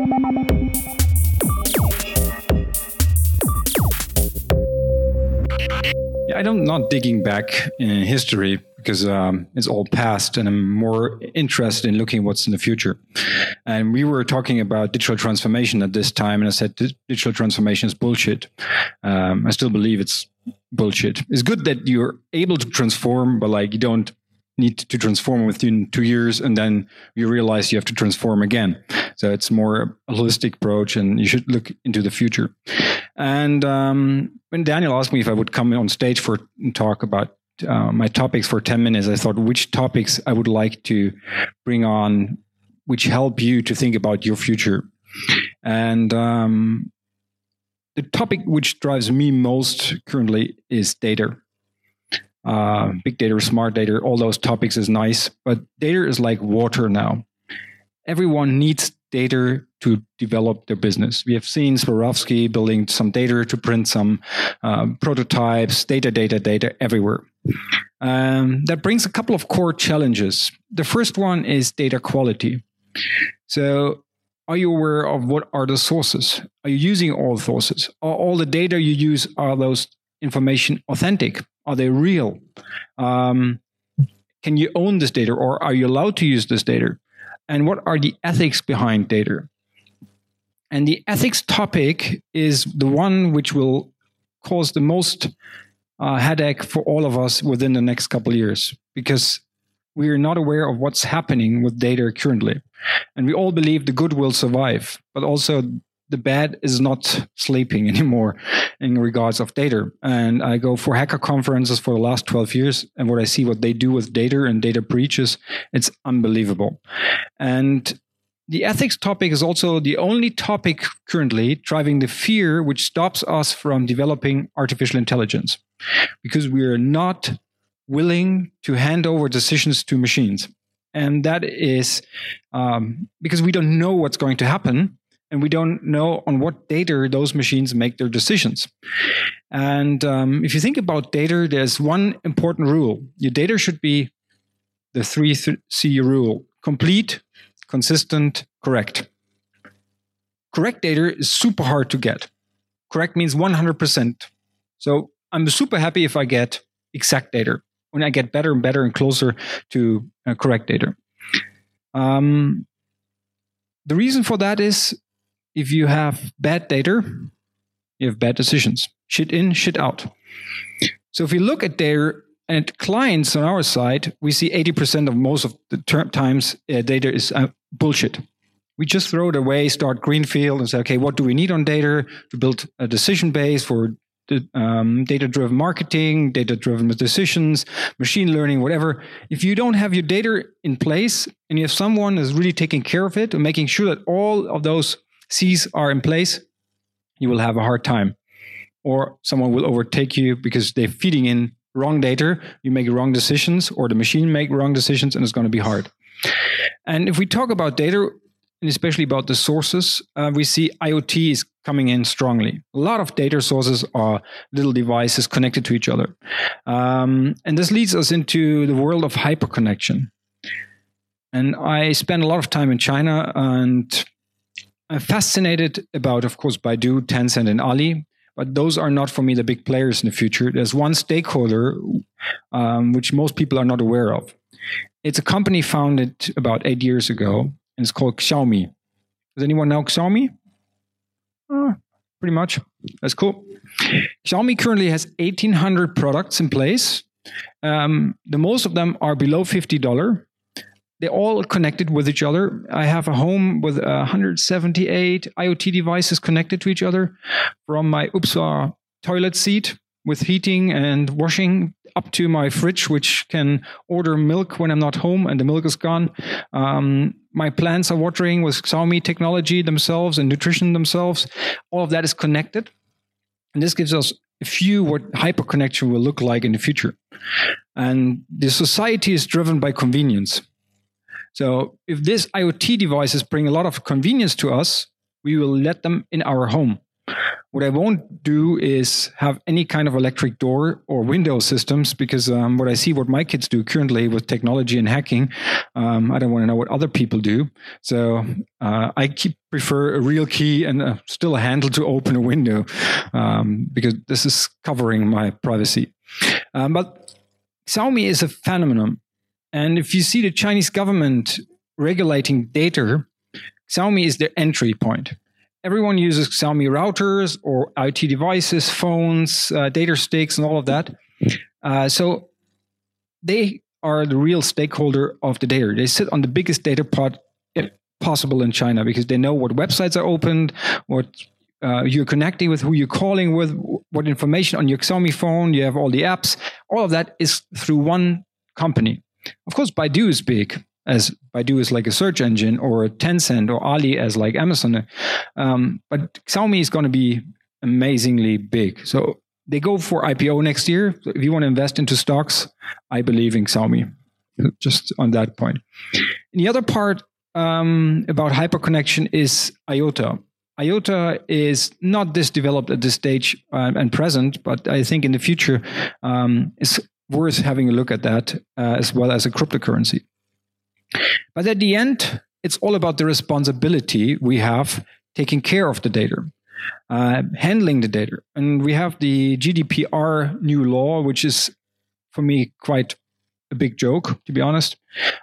Yeah, I'm not digging back in history because um, it's all past, and I'm more interested in looking what's in the future. And we were talking about digital transformation at this time, and I said digital transformation is bullshit. Um, I still believe it's bullshit. It's good that you're able to transform, but like you don't need to transform within two years and then you realize you have to transform again. So it's more a holistic approach and you should look into the future. And um, when daniel asked me if i would come on stage for talk about uh, my topics for 10 minutes i thought which topics i would like to bring on which help you to think about your future? And um, the topic which drives me most currently is data uh, big data, smart data, all those topics is nice, but data is like water now. Everyone needs data to develop their business. We have seen Swarovski building some data to print some uh, prototypes, data, data, data everywhere. Um, that brings a couple of core challenges. The first one is data quality. So, are you aware of what are the sources? Are you using all sources? Are all the data you use are those information authentic? Are they real? Um, can you own this data or are you allowed to use this data? And what are the ethics behind data? And the ethics topic is the one which will cause the most uh, headache for all of us within the next couple years because we are not aware of what's happening with data currently. And we all believe the good will survive, but also the bed is not sleeping anymore in regards of data. And I go for hacker conferences for the last 12 years, and what I see what they do with data and data breaches, it's unbelievable. And the ethics topic is also the only topic currently driving the fear which stops us from developing artificial intelligence because we are not willing to hand over decisions to machines. And that is um, because we don't know what's going to happen and we don't know on what data those machines make their decisions. And um, if you think about data, there's one important rule your data should be the three C rule complete, consistent, correct. Correct data is super hard to get. Correct means 100%. So I'm super happy if I get exact data, when I get better and better and closer to uh, correct data. Um, the reason for that is if you have bad data, you have bad decisions. Shit in, shit out. So if we look at data and clients on our side, we see 80% of most of the term times uh, data is uh, bullshit. We just throw it away, start greenfield, and say, okay, what do we need on data to build a decision base for um, data driven marketing, data driven decisions, machine learning, whatever. If you don't have your data in place and you have someone who's really taking care of it and making sure that all of those C's are in place, you will have a hard time. Or someone will overtake you because they're feeding in wrong data, you make wrong decisions, or the machine make wrong decisions, and it's going to be hard. And if we talk about data, and especially about the sources, uh, we see IoT is coming in strongly. A lot of data sources are little devices connected to each other. Um, and this leads us into the world of hyperconnection. And I spent a lot of time in China and I'm fascinated about, of course, Baidu, Tencent, and Ali, but those are not for me the big players in the future. There's one stakeholder um, which most people are not aware of. It's a company founded about eight years ago, and it's called Xiaomi. Does anyone know Xiaomi? Uh, pretty much. That's cool. Xiaomi currently has 1,800 products in place. Um, the most of them are below $50 they're all connected with each other. I have a home with 178 IoT devices connected to each other from my UPSA toilet seat with heating and washing up to my fridge, which can order milk when I'm not home and the milk is gone. Um, my plants are watering with Xiaomi technology themselves and nutrition themselves. All of that is connected. And this gives us a view what hyperconnection will look like in the future. And the society is driven by convenience. So if these IoT devices bring a lot of convenience to us, we will let them in our home. What I won't do is have any kind of electric door or window systems because um, what I see what my kids do currently with technology and hacking, um, I don't want to know what other people do. So uh, I keep prefer a real key and uh, still a handle to open a window um, because this is covering my privacy. Um, but Xiaomi is a phenomenon. And if you see the Chinese government regulating data, Xiaomi is their entry point everyone uses Xiaomi routers or IoT devices, phones, uh, data sticks, and all of that. Uh, so they are the real stakeholder of the data. They sit on the biggest data pot possible in China because they know what websites are opened, what uh, you're connecting with, who you're calling with, what information on your Xiaomi phone. You have all the apps. All of that is through one company. Of course, Baidu is big as Baidu is like a search engine or Tencent or Ali as like Amazon. Um, but Xiaomi is going to be amazingly big. So they go for IPO next year. So if you want to invest into stocks, I believe in Xiaomi. Just on that point. And the other part um, about hyperconnection is IOTA. IOTA is not this developed at this stage uh, and present, but I think in the future um, it's worth having a look at that uh, as well as a cryptocurrency. But at the end, it's all about the responsibility we have taking care of the data, uh, handling the data. And we have the GDPR new law, which is for me quite a big joke, to be honest.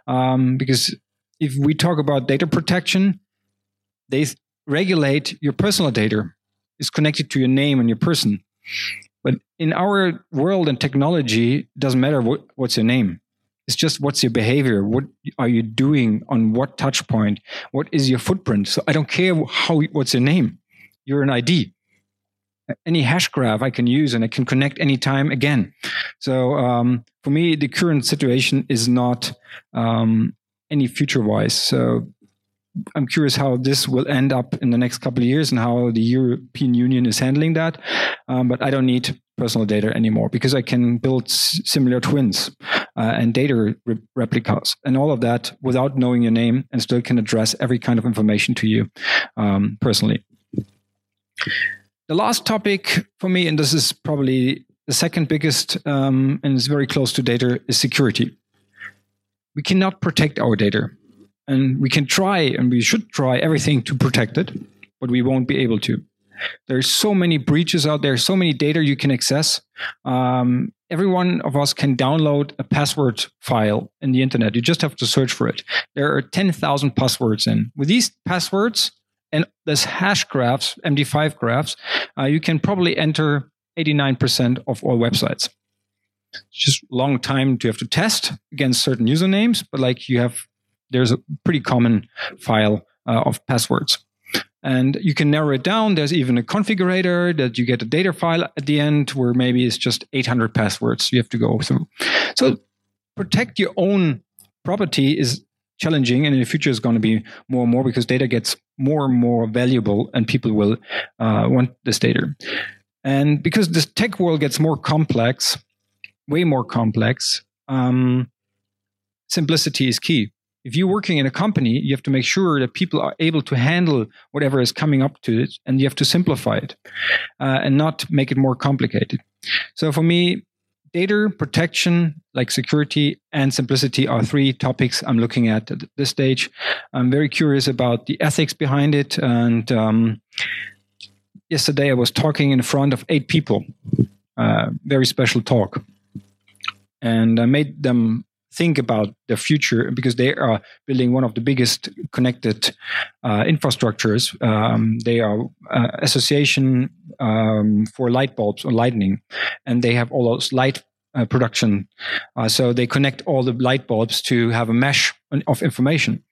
Um, because if we talk about data protection, they regulate your personal data. It's connected to your name and your person. But in our world and technology, doesn't matter what, what's your name. It's just what's your behavior? What are you doing on what touch point? What is your footprint? So I don't care how what's your name. You're an ID. Any hash graph I can use and I can connect anytime again. So um, for me, the current situation is not um, any future wise. So I'm curious how this will end up in the next couple of years and how the European Union is handling that. Um, but I don't need personal data anymore because I can build similar twins uh, and data re- replicas and all of that without knowing your name and still can address every kind of information to you um, personally. The last topic for me, and this is probably the second biggest um, and is very close to data, is security. We cannot protect our data and we can try and we should try everything to protect it, but we won't be able to. There's so many breaches out there, so many data you can access. Um, every one of us can download a password file in the internet. You just have to search for it. There are 10,000 passwords in. With these passwords and this hash graphs, MD5 graphs, uh, you can probably enter 89% of all websites. It's just long time to have to test against certain usernames, but like you have there's a pretty common file uh, of passwords. And you can narrow it down. There's even a configurator that you get a data file at the end where maybe it's just 800 passwords you have to go through. So protect your own property is challenging and in the future is going to be more and more because data gets more and more valuable and people will uh, want this data. And because this tech world gets more complex, way more complex, um, simplicity is key if you're working in a company, you have to make sure that people are able to handle whatever is coming up to it, and you have to simplify it uh, and not make it more complicated. So for me, data protection, like security and simplicity, are three topics I'm looking at at this stage. I'm very curious about the ethics behind it. And um, yesterday I was talking in front of eight people, uh, very special talk. And I made them think about their future because they are building one of the biggest connected uh, infrastructures. Um, they are uh, association um, for light bulbs or lightning, and they have all those light uh, production. Uh, so they connect all the light bulbs to have a mesh of information.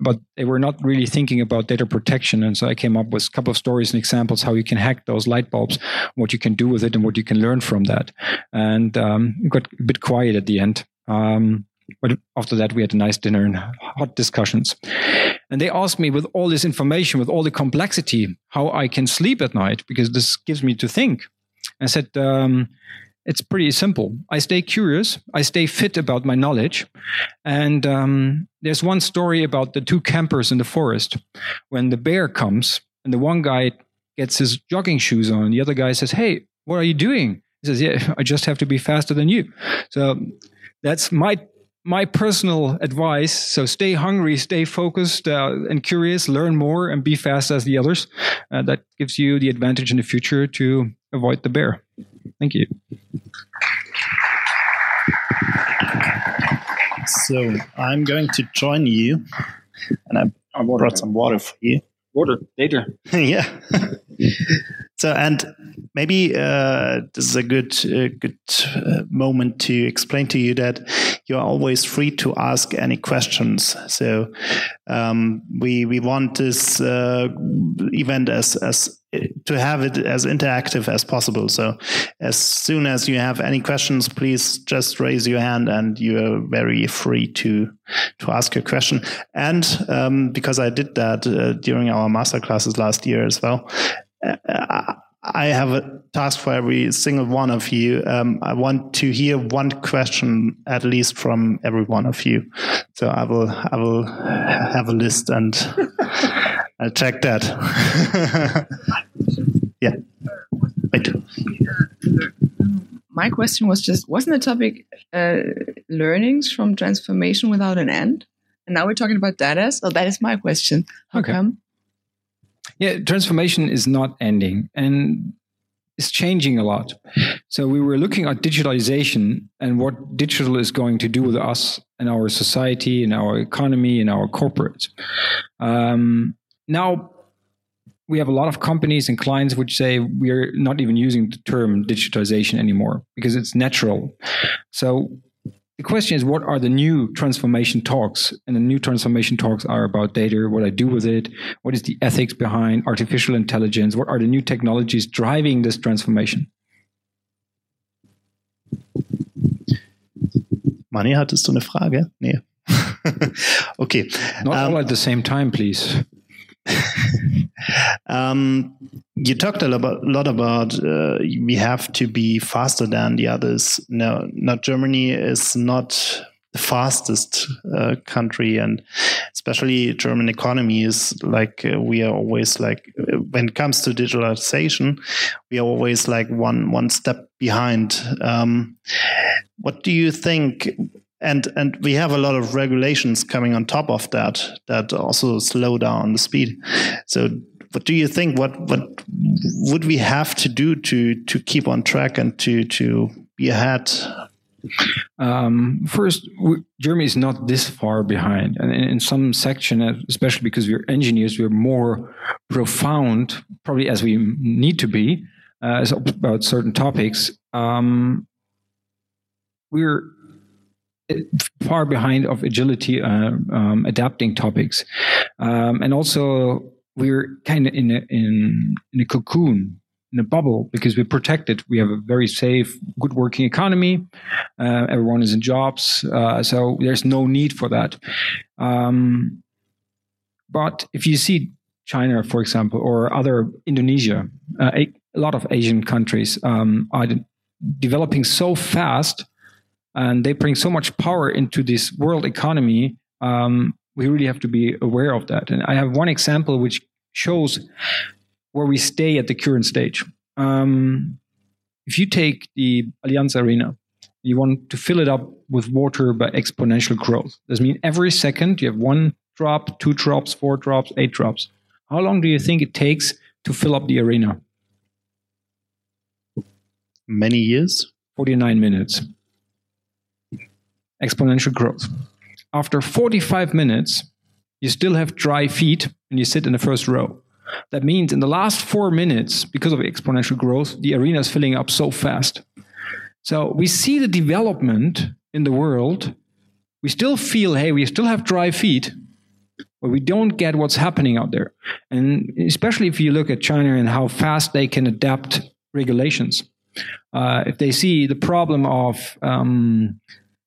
But they were not really thinking about data protection. And so I came up with a couple of stories and examples how you can hack those light bulbs, what you can do with it, and what you can learn from that. And um, got a bit quiet at the end. Um, but after that, we had a nice dinner and hot discussions. And they asked me, with all this information, with all the complexity, how I can sleep at night because this gives me to think. I said, um, it's pretty simple. I stay curious. I stay fit about my knowledge. And um, there's one story about the two campers in the forest when the bear comes and the one guy gets his jogging shoes on. The other guy says, Hey, what are you doing? He says, Yeah, I just have to be faster than you. So that's my my personal advice so stay hungry stay focused uh, and curious learn more and be fast as the others uh, that gives you the advantage in the future to avoid the bear thank you. So i'm going to join you and i brought some water for you. Water later yeah so, and maybe uh, this is a good uh, good uh, moment to explain to you that you are always free to ask any questions. So, um, we we want this uh, event as as to have it as interactive as possible. So, as soon as you have any questions, please just raise your hand, and you are very free to to ask your question. And um, because I did that uh, during our master classes last year as well, I have a task for every single one of you. Um, I want to hear one question at least from every one of you. So I will I will have a list and I'll check that. yeah. Wait. My question was just wasn't the topic uh, learnings from transformation without an end? And now we're talking about data. So that is my question. How okay. come? Yeah, transformation is not ending and it's changing a lot. So we were looking at digitalization and what digital is going to do with us and our society and our economy and our corporates. Um, now we have a lot of companies and clients which say we're not even using the term digitization anymore because it's natural. So the question is, what are the new transformation talks? And the new transformation talks are about data, what I do with it, what is the ethics behind artificial intelligence, what are the new technologies driving this transformation? Mani, hattest du eine Frage? Nee. okay. Not um, all at the same time, please. um, you talked a lot about uh, we have to be faster than the others. No, not Germany is not the fastest uh, country, and especially German economy is like uh, we are always like uh, when it comes to digitalization, we are always like one one step behind. Um, what do you think? and and we have a lot of regulations coming on top of that that also slow down the speed so what do you think what what would we have to do to to keep on track and to to be ahead? Um, first, Germany is not this far behind, and in, in some section, uh, especially because we're engineers, we're more profound, probably as we need to be, uh, about certain topics. Um, we're far behind of agility uh, um, adapting topics. Um, and also we're kind of in a, in, in a cocoon in a bubble because we're protected we have a very safe good working economy uh, everyone is in jobs uh, so there's no need for that um, but if you see china for example or other indonesia uh, a, a, lot of asian countries um, are developing so fast and they bring so much power into this world economy. Um, we really have to be aware of that. And I have one example which shows where we stay at the current stage. Um, if you take the Allianz Arena, you want to fill it up with water by exponential growth. This means every second you have one drop, two drops, four drops, eight drops. How long do you think it takes to fill up the arena? Many years. 49 minutes exponential growth. After 45 minutes, you still have dry feet and you sit in the first row. That means in the last four minutes, because of exponential growth, the arena is filling up so fast. So we see the development in the world. We still feel, hey, we still have dry feet, but we don't get what's happening out there. And especially if you look at China and how fast they can adapt regulations. Uh, if they see the problem of um,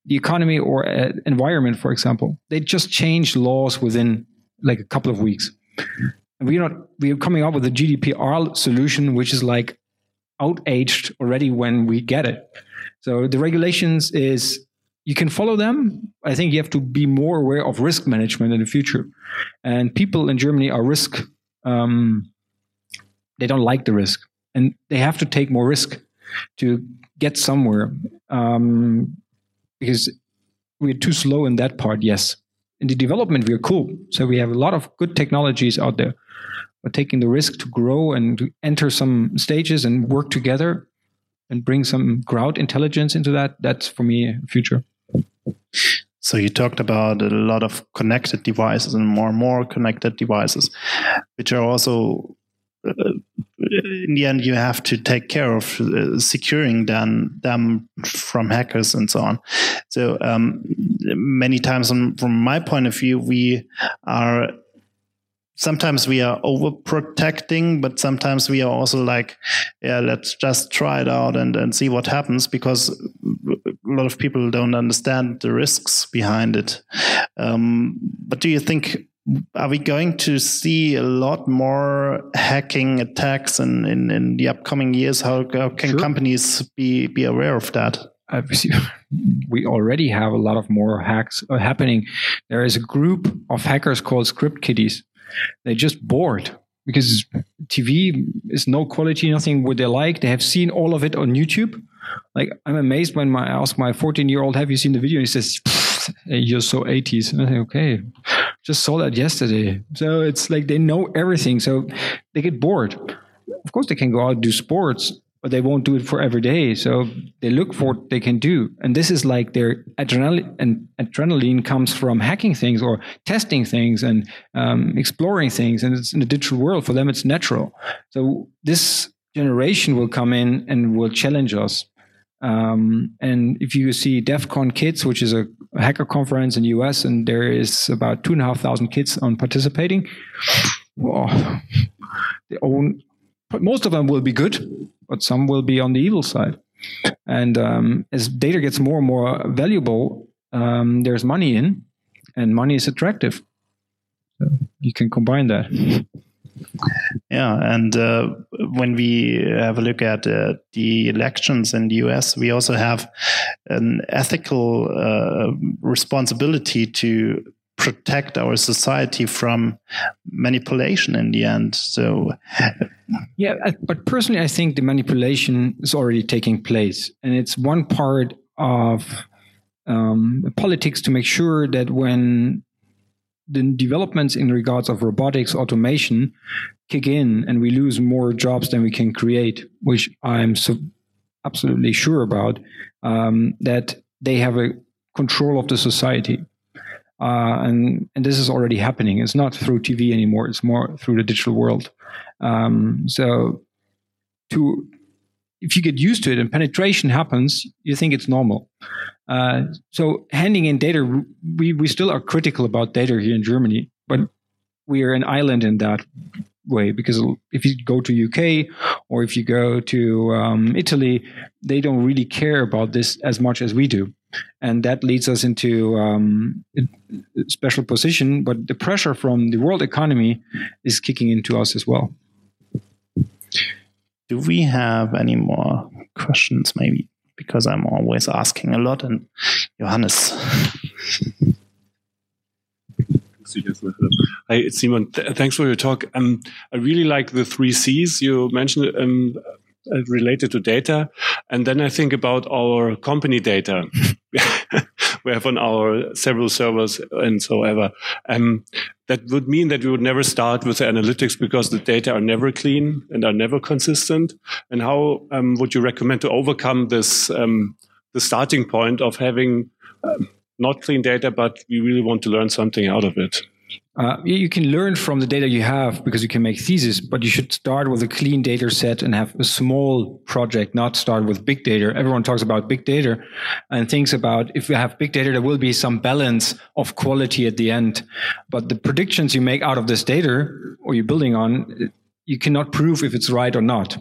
the economy or uh, environment, for example, they just change laws within like a couple of weeks. And we're not we're coming up with a GDPR solution, which is like outaged already when we get it. So the regulations is you can follow them. I think you have to be more aware of risk management in the future. And people in Germany are risk um, they don't like the risk, and they have to take more risk to get somewhere um, because we're too slow in that part. Yes, in the development we're cool, so we have a lot of good technologies out there, but taking the risk to grow and to enter some stages and work together and bring some crowd intelligence into that that's for me future. So you talked about a lot of connected devices and more and more connected devices which are also in the end you have to take care of uh, securing them, them from hackers and so on so um, many times from, from my point of view we are sometimes we are overprotecting, but sometimes we are also like, yeah, let's just try it out and, and see what happens because a lot of people don't understand the risks behind it. Um, but do you think are we going to see a lot more hacking attacks in, in, in the upcoming years? How, how can sure. companies be, be aware of that? we already have a lot of more hacks uh, happening. There is a group of hackers called Script Kiddies they're just bored because TV is no quality, nothing what they like. They have seen all of it on YouTube. Like I'm amazed when my, I ask my 14 year old, "Have you seen the video?" And he says, "You're so 80s." And I think, "Okay, just saw that yesterday." So it's like they know everything, so they get bored. Of course, they can go out and do sports, but they won't do it for every day. So they look for what they can do. And this is like their adrenaline and adrenaline comes from hacking things or testing things and um, exploring things. And it's in the digital world. For them, it's natural. So this generation will come in and will challenge us. Um, and if you see DEF CON Kids, which is a hacker conference in the US, and there is about two and a half thousand kids on participating, well, they own most of them will be good, but some will be on the evil side. And um, as data gets more and more valuable, um, there's money in, and money is attractive. So you can combine that. Yeah, and uh, when we have a look at uh, the elections in the US, we also have an ethical uh, responsibility to protect our society from manipulation in the end. So, yeah, but personally, I think the manipulation is already taking place, and it's one part of um, politics to make sure that when the developments in regards of robotics automation kick in and we lose more jobs than we can create which i'm so absolutely sure about um, that they have a control of the society uh, and and this is already happening. It's not through TV anymore. It's more through the digital world. Um, so, to if you get used to it and penetration happens, you think it's normal. Uh, so, handing in data, we we still are critical about data here in Germany, but we are an island in that way because if you go to UK or if you go to um, Italy, they don't really care about this as much as we do and that leads us into um, a special position. But the pressure from the world economy is kicking into us as well. Do we have any more questions? Maybe because I'm always asking a lot, and Johannes. Hi, Simon. Th thanks for your talk. Um, I really like the three C's you mentioned. Um, uh, related to data. And then I think about our company data we have on our several servers and so ever. Um, that would mean that we would never start with the analytics because the data are never clean and are never consistent. And how um, would you recommend to overcome this, um, the starting point of having um, not clean data, but we really want to learn something out of it? Uh, you can learn from the data you have because you can make thesis, but you should start with a clean data set and have a small project, not start with big data. Everyone talks about big data and thinks about if you have big data, there will be some balance of quality at the end. But the predictions you make out of this data or you're building on, you cannot prove if it's right or not.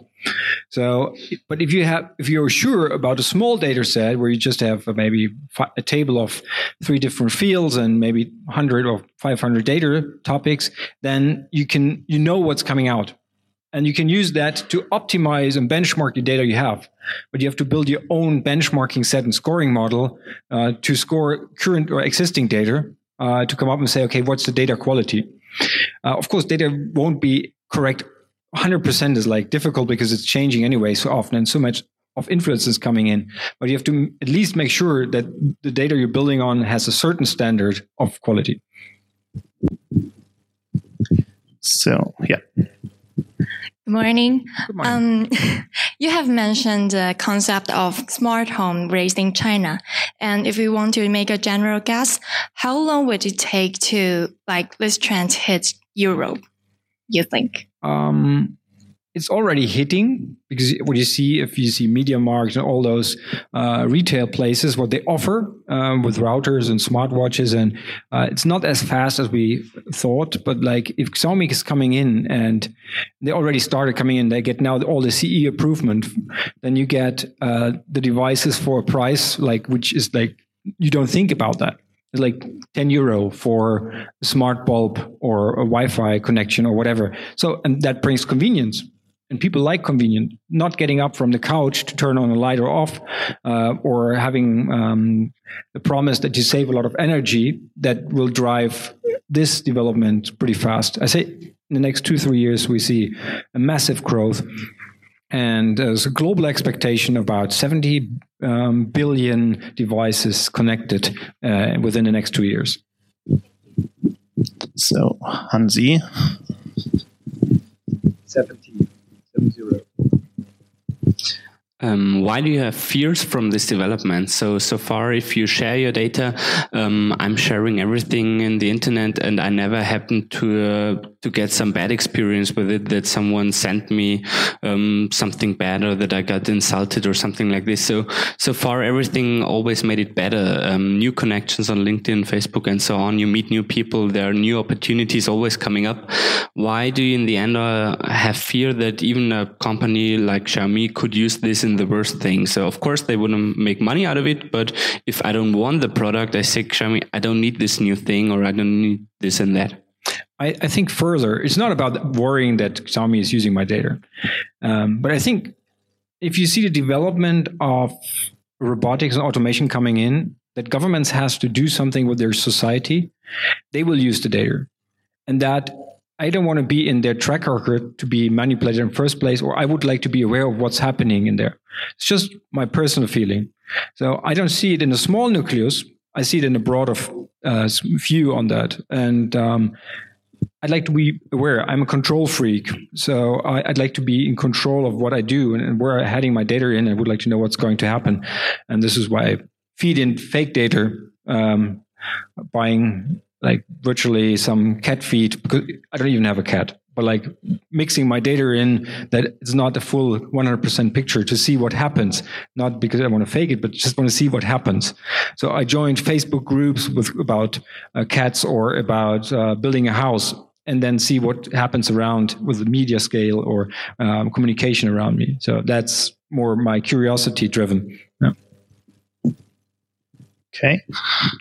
So, but if you have, if you're sure about a small data set where you just have maybe a table of three different fields and maybe 100 or 500 data topics, then you can, you know what's coming out. And you can use that to optimize and benchmark the data you have. But you have to build your own benchmarking set and scoring model uh, to score current or existing data uh, to come up and say, okay, what's the data quality? Uh, of course, data won't be correct 100% is like difficult because it's changing anyway so often and so much of influences coming in. But you have to at least make sure that the data you're building on has a certain standard of quality. So, yeah. Good morning. Good morning. Um, you have mentioned the concept of smart home raised in China. And if we want to make a general guess, how long would it take to like this trend hit Europe, you think? Um, it's already hitting because what you see if you see MediaMarkt and all those uh, retail places what they offer um, with routers and smartwatches and uh, it's not as fast as we thought but like if Xiaomi is coming in and they already started coming in they get now all the CE improvement then you get uh, the devices for a price like which is like you don't think about that like 10 euro for a smart bulb or a Wi-Fi connection or whatever. So, and that brings convenience. And people like convenient not getting up from the couch to turn on a light or off uh, or having um, the promise that you save a lot of energy that will drive this development pretty fast. I say in the next two three years we see a massive growth. And there's a global expectation about 70 um, billion devices connected uh, within the next two years So, Hansi, 17 zero. Um, why do you have fears from this development? So, so far, if you share your data, um, I'm sharing everything in the internet, and I never happened to uh, to get some bad experience with it. That someone sent me um, something bad, or that I got insulted, or something like this. So, so far, everything always made it better. Um, new connections on LinkedIn, Facebook, and so on. You meet new people. There are new opportunities always coming up. Why do you, in the end, uh, have fear that even a company like Xiaomi could use this? in the worst thing. So of course they wouldn't make money out of it, but if I don't want the product, I say, Xiaomi, I don't need this new thing or I don't need this and that. I, I think further, it's not about worrying that Xiaomi is using my data, um, but I think if you see the development of robotics and automation coming in, that governments has to do something with their society, they will use the data, and that I don't want to be in their track record to be manipulated in first place, or I would like to be aware of what's happening in there. It's just my personal feeling. So I don't see it in a small nucleus. I see it in a broader uh, view on that. And um, I'd like to be aware. I'm a control freak. So I, would like to be in control of what I do and, and where I'm heading my data in. I would like to know what's going to happen. And this is why I feed in fake data, um, buying like virtually some cat feed because I don't even have a cat, but like mixing my data in that it's not a full 100% picture to see what happens. Not because I want to fake it, but just want to see what happens. So I joined Facebook groups with about uh, cats or about uh, building a house and then see what happens around with the media scale or um, communication around me. So that's more my curiosity driven. Yeah. Okay.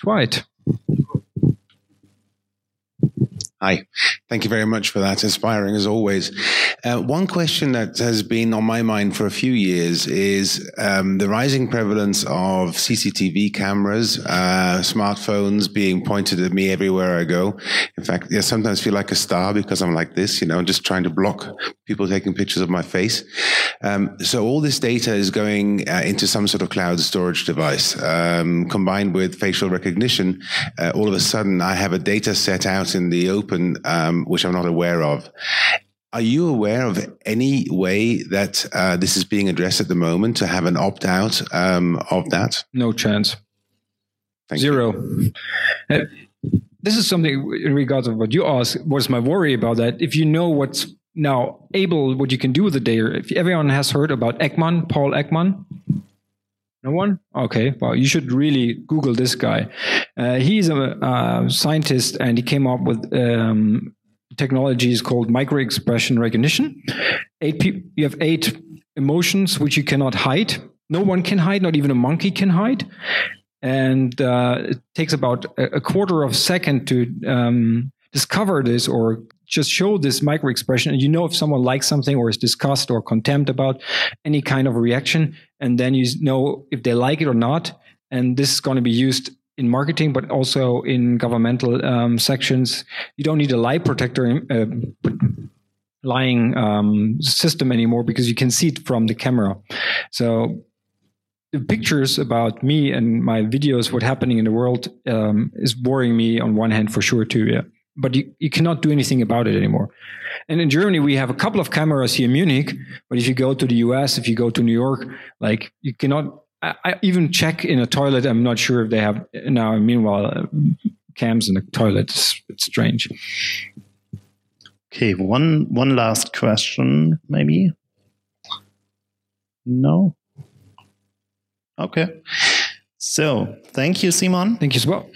Right. Hi, thank you very much for that. Inspiring as always. Uh, one question that has been on my mind for a few years is um, the rising prevalence of CCTV cameras, uh, smartphones being pointed at me everywhere I go. In fact, I sometimes feel like a star because I'm like this, you know, just trying to block people taking pictures of my face. Um, so all this data is going uh, into some sort of cloud storage device, um, combined with facial recognition. Uh, all of a sudden, I have a data set out in the open open, um, which I'm not aware of. Are you aware of any way that uh, this is being addressed at the moment to have an opt out um, of that? No chance. Thank Zero. Uh, this is something in regards of what you asked. What's my worry about that? If you know what's now able, what you can do with the data. If everyone has heard about Ekman, Paul Ekman, no one? Okay. Well, you should really Google this guy. Uh, he's a, a, scientist and he came up with um, technologies called micro expression recognition. Eight pe- you have eight emotions which you cannot hide. No one can hide, not even a monkey can hide. And uh, it takes about a, a, quarter of a second to um, discover this or just show this micro expression and you know if someone likes something or is disgust or contempt about any kind of reaction and then you know if they like it or not and this is going to be used in marketing but also in governmental um, sections you don't need a lie protector uh, lying um, system anymore because you can see it from the camera. So the pictures about me and my videos, what happening in the world, um, is boring me on one hand for sure too. Yeah, but you, you cannot do anything about it anymore. And in Germany, we have a couple of cameras here in Munich. But if you go to the US, if you go to New York, like you cannot. I, I even check in a toilet. I'm not sure if they have now. Meanwhile, uh, cams in the toilet. It's, it's strange. Okay, one one last question, maybe. No. Okay. So, thank you, Simon. Thank you as well.